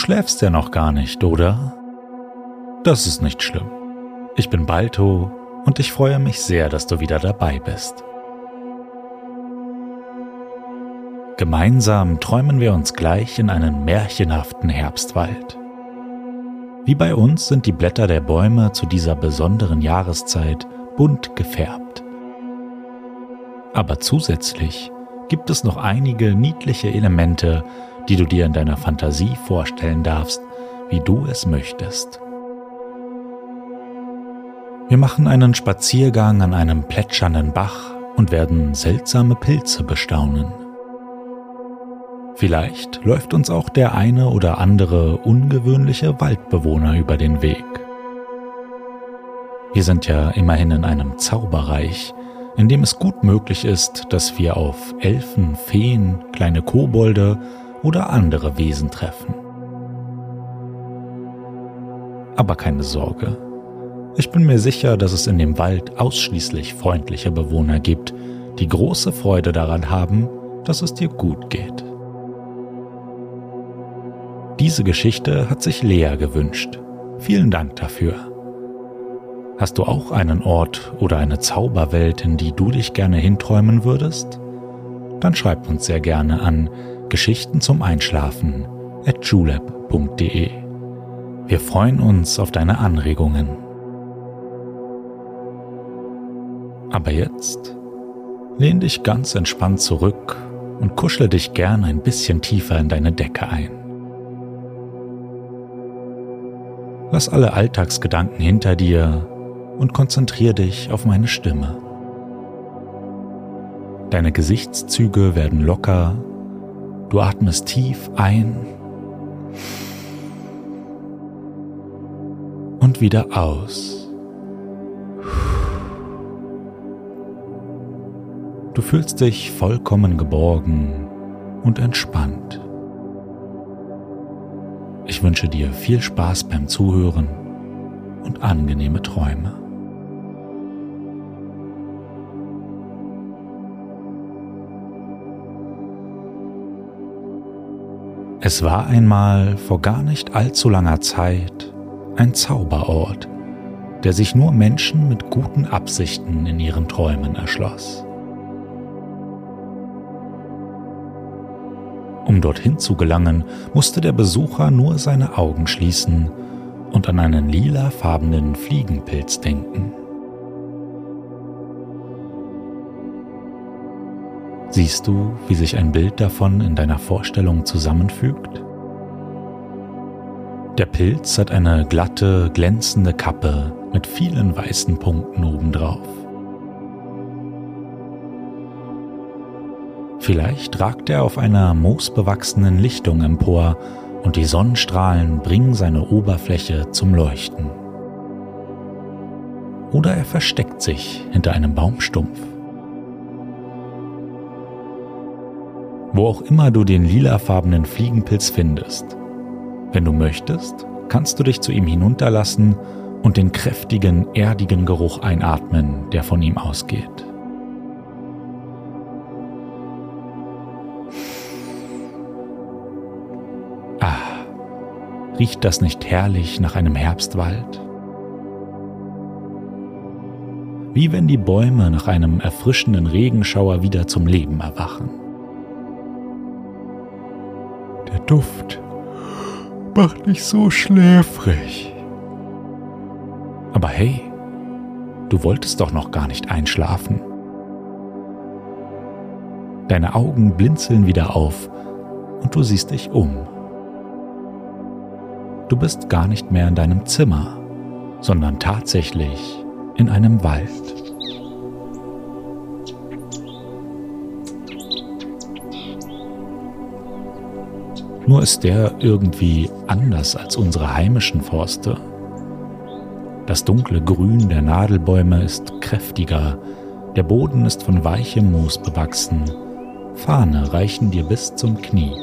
Schläfst ja noch gar nicht, oder? Das ist nicht schlimm. Ich bin Balto und ich freue mich sehr, dass du wieder dabei bist. Gemeinsam träumen wir uns gleich in einen märchenhaften Herbstwald. Wie bei uns sind die Blätter der Bäume zu dieser besonderen Jahreszeit bunt gefärbt. Aber zusätzlich gibt es noch einige niedliche Elemente, die du dir in deiner Fantasie vorstellen darfst, wie du es möchtest. Wir machen einen Spaziergang an einem plätschernden Bach und werden seltsame Pilze bestaunen. Vielleicht läuft uns auch der eine oder andere ungewöhnliche Waldbewohner über den Weg. Wir sind ja immerhin in einem Zauberreich, in dem es gut möglich ist, dass wir auf Elfen, Feen, kleine Kobolde oder andere Wesen treffen. Aber keine Sorge. Ich bin mir sicher, dass es in dem Wald ausschließlich freundliche Bewohner gibt, die große Freude daran haben, dass es dir gut geht. Diese Geschichte hat sich Lea gewünscht. Vielen Dank dafür. Hast du auch einen Ort oder eine Zauberwelt, in die du dich gerne hinträumen würdest? Dann schreib uns sehr gerne an Geschichten zum Einschlafen at julep.de. Wir freuen uns auf deine Anregungen. Aber jetzt lehn dich ganz entspannt zurück und kuschle dich gern ein bisschen tiefer in deine Decke ein. Lass alle Alltagsgedanken hinter dir und konzentrier dich auf meine Stimme. Deine Gesichtszüge werden locker, du atmest tief ein und wieder aus. Du fühlst dich vollkommen geborgen und entspannt. Ich wünsche dir viel Spaß beim Zuhören und angenehme Träume. Es war einmal vor gar nicht allzu langer Zeit ein Zauberort, der sich nur Menschen mit guten Absichten in ihren Träumen erschloss. Um dorthin zu gelangen, musste der Besucher nur seine Augen schließen und an einen lilafarbenen Fliegenpilz denken. Siehst du, wie sich ein Bild davon in deiner Vorstellung zusammenfügt? Der Pilz hat eine glatte, glänzende Kappe mit vielen weißen Punkten obendrauf. Vielleicht ragt er auf einer moosbewachsenen Lichtung empor und die Sonnenstrahlen bringen seine Oberfläche zum Leuchten. Oder er versteckt sich hinter einem Baumstumpf. Wo auch immer du den lilafarbenen Fliegenpilz findest. Wenn du möchtest, kannst du dich zu ihm hinunterlassen und den kräftigen, erdigen Geruch einatmen, der von ihm ausgeht. Riecht das nicht herrlich nach einem Herbstwald? Wie wenn die Bäume nach einem erfrischenden Regenschauer wieder zum Leben erwachen. Der Duft macht dich so schläfrig. Aber hey, du wolltest doch noch gar nicht einschlafen. Deine Augen blinzeln wieder auf und du siehst dich um. Du bist gar nicht mehr in deinem Zimmer, sondern tatsächlich in einem Wald. Nur ist der irgendwie anders als unsere heimischen Forste. Das dunkle Grün der Nadelbäume ist kräftiger, der Boden ist von weichem Moos bewachsen, Fahne reichen dir bis zum Knie.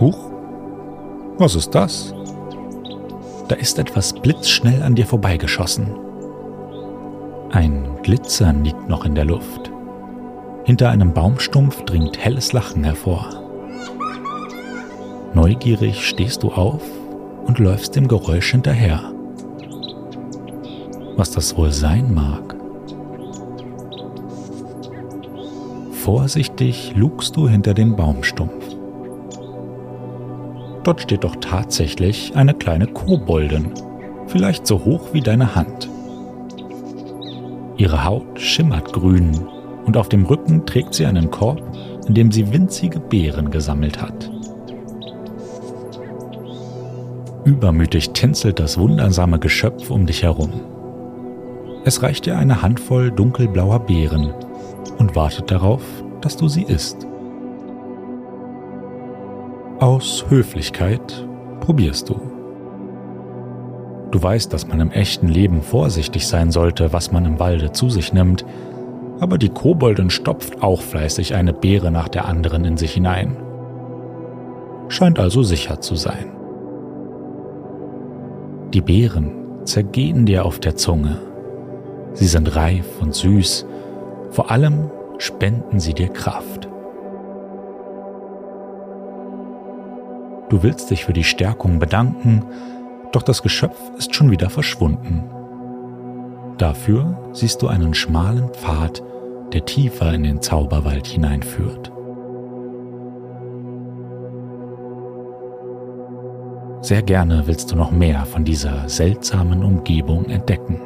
Huch, was ist das? Da ist etwas blitzschnell an dir vorbeigeschossen. Ein Glitzern liegt noch in der Luft. Hinter einem Baumstumpf dringt helles Lachen hervor. Neugierig stehst du auf und läufst dem Geräusch hinterher. Was das wohl sein mag? Vorsichtig lugst du hinter den Baumstumpf. Dort steht doch tatsächlich eine kleine Koboldin, vielleicht so hoch wie deine Hand. Ihre Haut schimmert grün und auf dem Rücken trägt sie einen Korb, in dem sie winzige Beeren gesammelt hat. Übermütig tänzelt das wundersame Geschöpf um dich herum. Es reicht dir eine Handvoll dunkelblauer Beeren und wartet darauf, dass du sie isst. Aus Höflichkeit probierst du. Du weißt, dass man im echten Leben vorsichtig sein sollte, was man im Walde zu sich nimmt, aber die Koboldin stopft auch fleißig eine Beere nach der anderen in sich hinein. Scheint also sicher zu sein. Die Beeren zergehen dir auf der Zunge. Sie sind reif und süß, vor allem spenden sie dir Kraft. Du willst dich für die Stärkung bedanken, doch das Geschöpf ist schon wieder verschwunden. Dafür siehst du einen schmalen Pfad, der tiefer in den Zauberwald hineinführt. Sehr gerne willst du noch mehr von dieser seltsamen Umgebung entdecken.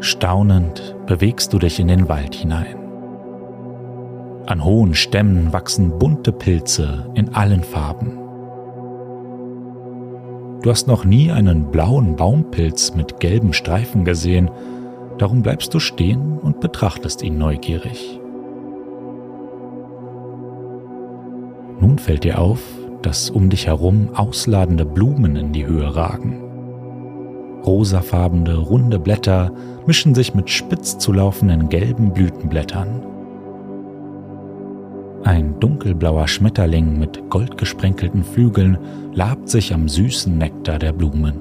Staunend bewegst du dich in den Wald hinein. An hohen Stämmen wachsen bunte Pilze in allen Farben. Du hast noch nie einen blauen Baumpilz mit gelben Streifen gesehen, darum bleibst du stehen und betrachtest ihn neugierig. Nun fällt dir auf, dass um dich herum ausladende Blumen in die Höhe ragen. Rosafarbene, runde Blätter mischen sich mit spitz zu laufenden gelben Blütenblättern. Ein dunkelblauer Schmetterling mit goldgesprenkelten Flügeln labt sich am süßen Nektar der Blumen.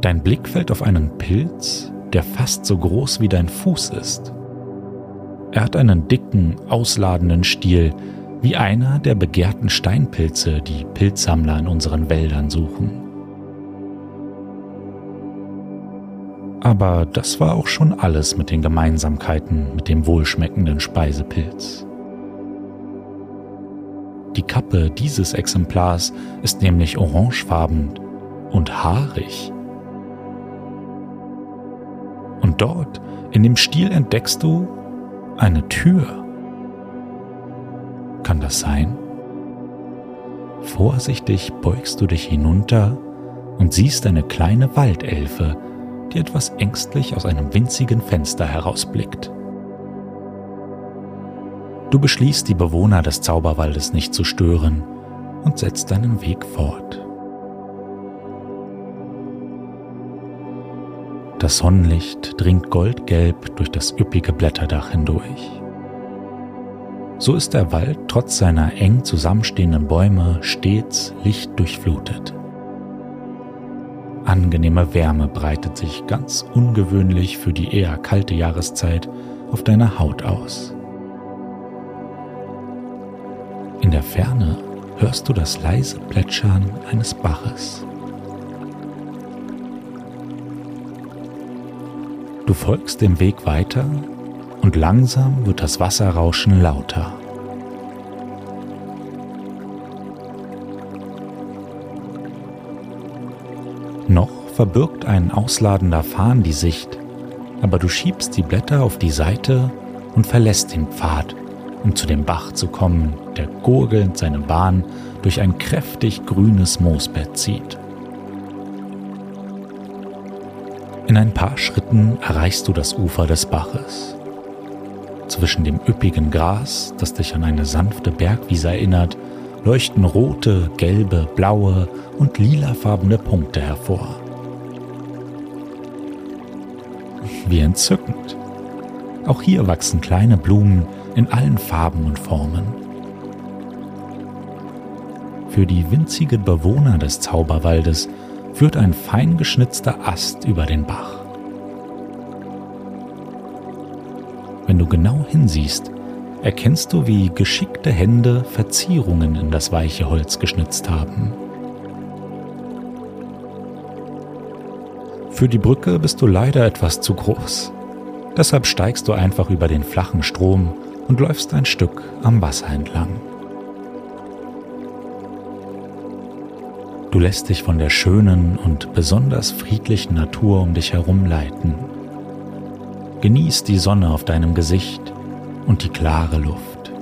Dein Blick fällt auf einen Pilz, der fast so groß wie dein Fuß ist. Er hat einen dicken, ausladenden Stiel, wie einer der begehrten Steinpilze, die Pilzsammler in unseren Wäldern suchen. Aber das war auch schon alles mit den Gemeinsamkeiten mit dem wohlschmeckenden Speisepilz. Die Kappe dieses Exemplars ist nämlich orangefarben und haarig. Und dort, in dem Stiel, entdeckst du eine Tür. Kann das sein? Vorsichtig beugst du dich hinunter und siehst eine kleine Waldelfe, die etwas ängstlich aus einem winzigen Fenster herausblickt. Du beschließt, die Bewohner des Zauberwaldes nicht zu stören und setzt deinen Weg fort. Das Sonnenlicht dringt goldgelb durch das üppige Blätterdach hindurch. So ist der Wald trotz seiner eng zusammenstehenden Bäume stets lichtdurchflutet. Angenehme Wärme breitet sich ganz ungewöhnlich für die eher kalte Jahreszeit auf deiner Haut aus. In der Ferne hörst du das leise Plätschern eines Baches. Du folgst dem Weg weiter und langsam wird das Wasserrauschen lauter. verbirgt ein ausladender Farn die Sicht, aber du schiebst die Blätter auf die Seite und verlässt den Pfad, um zu dem Bach zu kommen, der gurgelnd seine Bahn durch ein kräftig grünes Moosbett zieht. In ein paar Schritten erreichst du das Ufer des Baches. Zwischen dem üppigen Gras, das dich an eine sanfte Bergwiese erinnert, leuchten rote, gelbe, blaue und lilafarbene Punkte hervor. Wie entzückend. Auch hier wachsen kleine Blumen in allen Farben und Formen. Für die winzigen Bewohner des Zauberwaldes führt ein fein geschnitzter Ast über den Bach. Wenn du genau hinsiehst, erkennst du, wie geschickte Hände Verzierungen in das weiche Holz geschnitzt haben. Für die Brücke bist du leider etwas zu groß. Deshalb steigst du einfach über den flachen Strom und läufst ein Stück am Wasser entlang. Du lässt dich von der schönen und besonders friedlichen Natur um dich herum leiten. Genieß die Sonne auf deinem Gesicht und die klare Luft.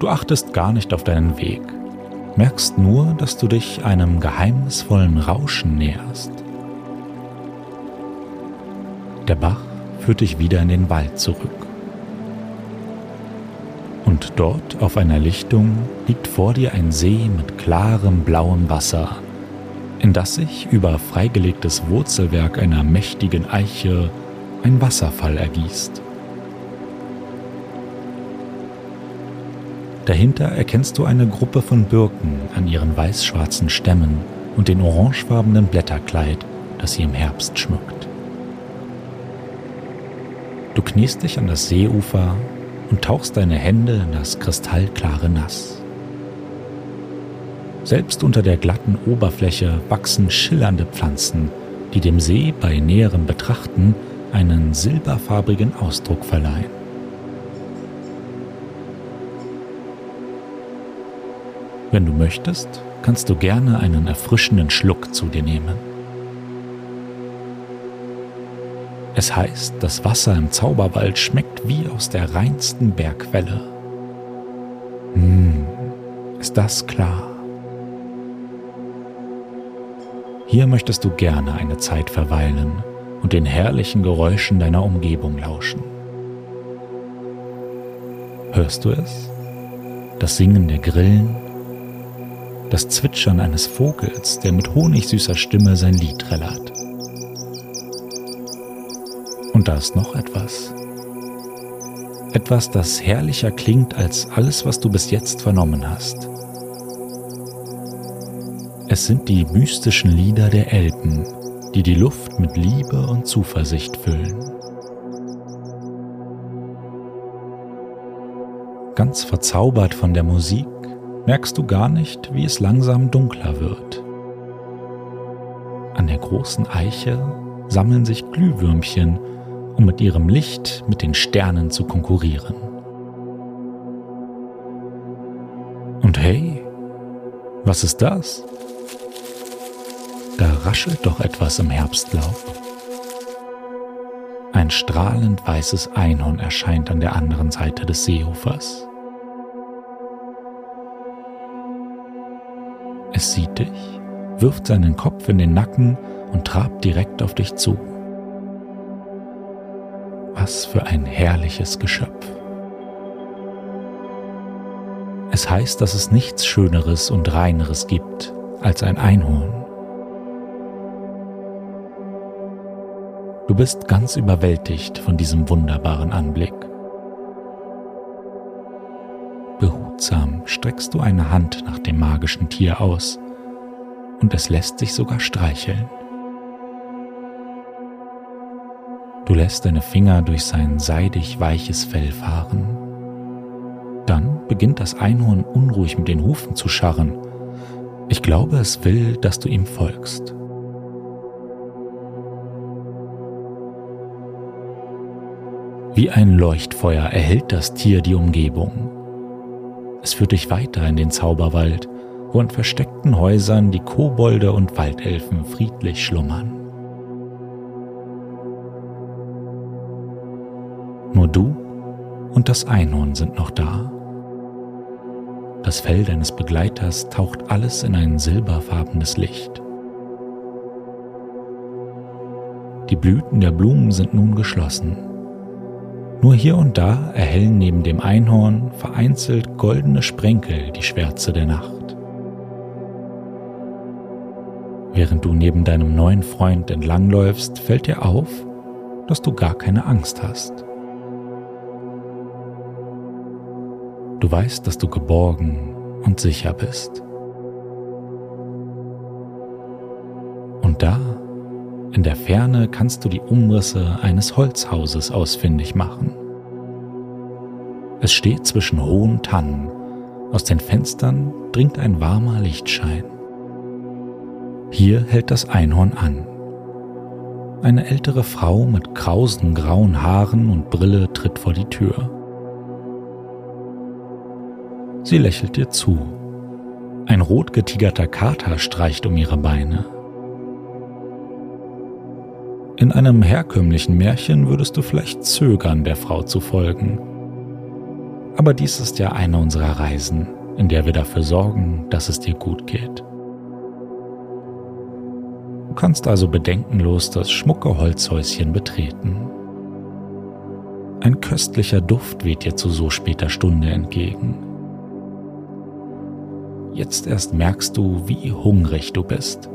Du achtest gar nicht auf deinen Weg, merkst nur, dass du dich einem geheimnisvollen Rauschen näherst. Der Bach führt dich wieder in den Wald zurück. Und dort auf einer Lichtung liegt vor dir ein See mit klarem blauem Wasser, in das sich über freigelegtes Wurzelwerk einer mächtigen Eiche ein Wasserfall ergießt. Dahinter erkennst du eine Gruppe von Birken an ihren weiß-schwarzen Stämmen und den orangefarbenen Blätterkleid, das sie im Herbst schmückt. Du kniest dich an das Seeufer und tauchst deine Hände in das kristallklare Nass. Selbst unter der glatten Oberfläche wachsen schillernde Pflanzen, die dem See bei näherem Betrachten einen silberfarbigen Ausdruck verleihen. Wenn du möchtest, kannst du gerne einen erfrischenden Schluck zu dir nehmen. Es heißt, das Wasser im Zauberwald schmeckt wie aus der reinsten Bergquelle. Hm, ist das klar? Hier möchtest du gerne eine Zeit verweilen und den herrlichen Geräuschen deiner Umgebung lauschen. Hörst du es? Das Singen der Grillen? Das Zwitschern eines Vogels, der mit honigsüßer Stimme sein Lied trällert? Und da ist noch etwas. Etwas, das herrlicher klingt als alles, was du bis jetzt vernommen hast. Es sind die mystischen Lieder der Elben, die die Luft mit Liebe und Zuversicht füllen. Ganz verzaubert von der Musik merkst du gar nicht, wie es langsam dunkler wird. An der großen Eiche sammeln sich Glühwürmchen um mit ihrem Licht mit den Sternen zu konkurrieren. Und hey, was ist das? Da raschelt doch etwas im Herbstlaub. Ein strahlend weißes Einhorn erscheint an der anderen Seite des Seeufers. Es sieht dich, wirft seinen Kopf in den Nacken und trabt direkt auf dich zu. Was für ein herrliches Geschöpf. Es heißt, dass es nichts Schöneres und Reineres gibt als ein Einhorn. Du bist ganz überwältigt von diesem wunderbaren Anblick. Streckst du eine Hand nach dem magischen Tier aus und es lässt sich sogar streicheln. Du lässt deine Finger durch sein seidig weiches Fell fahren. Dann beginnt das Einhorn unruhig mit den Hufen zu scharren. Ich glaube, es will, dass du ihm folgst. Wie ein Leuchtfeuer erhält das Tier die Umgebung. Es führt dich weiter in den Zauberwald, wo in versteckten Häusern die Kobolde und Waldelfen friedlich schlummern. Nur du und das Einhorn sind noch da. Das Fell deines Begleiters taucht alles in ein silberfarbenes Licht. Die Blüten der Blumen sind nun geschlossen nur hier und da erhellen neben dem Einhorn vereinzelt goldene Sprenkel die Schwärze der Nacht. Während du neben deinem neuen Freund entlangläufst, fällt dir auf, dass du gar keine Angst hast. Du weißt, dass du geborgen und sicher bist. In der Ferne, kannst du die Umrisse eines Holzhauses ausfindig machen. Es steht zwischen hohen Tannen. Aus den Fenstern dringt ein warmer Lichtschein. Hier hält das Einhorn an. Eine ältere Frau mit krausen grauen Haaren und Brille tritt vor die Tür. Sie lächelt dir zu. Ein rot getigerter Kater streicht um ihre Beine. In einem herkömmlichen Märchen würdest du vielleicht zögern, der Frau zu folgen. Aber dies ist ja eine unserer Reisen, in der wir dafür sorgen, dass es dir gut geht. Du kannst also bedenkenlos das schmucke Holzhäuschen betreten. Ein köstlicher Duft weht dir zu so später Stunde entgegen. Jetzt erst merkst du, wie hungrig du bist.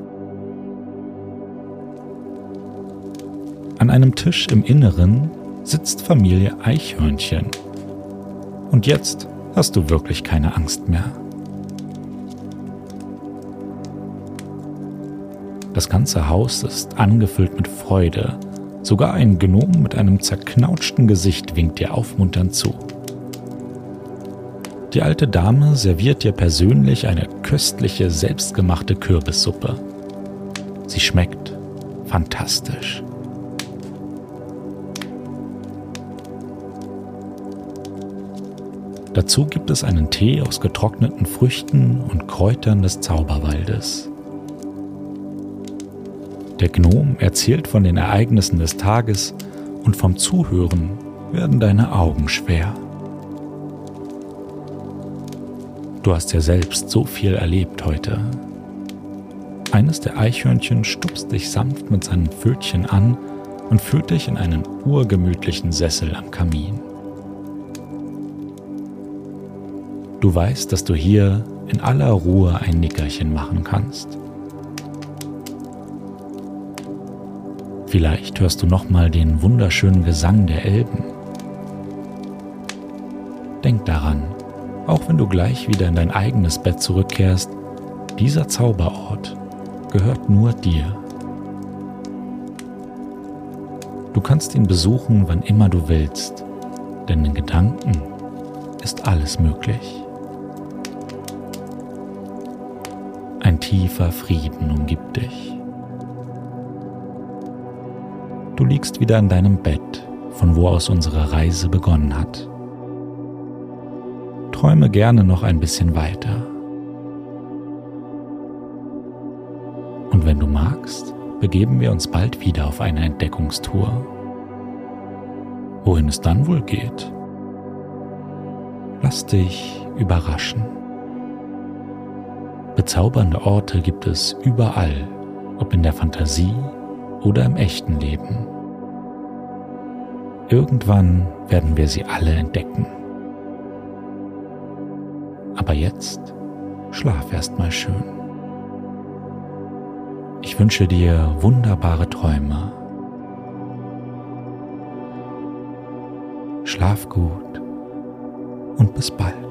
An einem Tisch im Inneren sitzt Familie Eichhörnchen. Und jetzt hast du wirklich keine Angst mehr. Das ganze Haus ist angefüllt mit Freude. Sogar ein Gnom mit einem zerknautschten Gesicht winkt dir aufmunternd zu. Die alte Dame serviert dir persönlich eine köstliche, selbstgemachte Kürbissuppe. Sie schmeckt fantastisch. Dazu gibt es einen Tee aus getrockneten Früchten und Kräutern des Zauberwaldes. Der Gnom erzählt von den Ereignissen des Tages und vom Zuhören werden deine Augen schwer. Du hast ja selbst so viel erlebt heute. Eines der Eichhörnchen stupst dich sanft mit seinen Pfötchen an und führt dich in einen urgemütlichen Sessel am Kamin. Du weißt, dass du hier in aller Ruhe ein Nickerchen machen kannst. Vielleicht hörst du nochmal den wunderschönen Gesang der Elben. Denk daran, auch wenn du gleich wieder in dein eigenes Bett zurückkehrst, dieser Zauberort gehört nur dir. Du kannst ihn besuchen, wann immer du willst, denn in Gedanken ist alles möglich. Tiefer Frieden umgibt dich. Du liegst wieder in deinem Bett, von wo aus unsere Reise begonnen hat träume gerne noch ein bisschen weiter. Und wenn du magst, begeben wir uns bald wieder auf eine Entdeckungstour. Wohin es dann wohl geht? Lass dich überraschen. Bezaubernde Orte gibt es überall, ob in der Fantasie oder im echten Leben. Irgendwann werden wir sie alle entdecken. Aber jetzt schlaf erstmal schön. Ich wünsche dir wunderbare Träume. Schlaf gut und bis bald.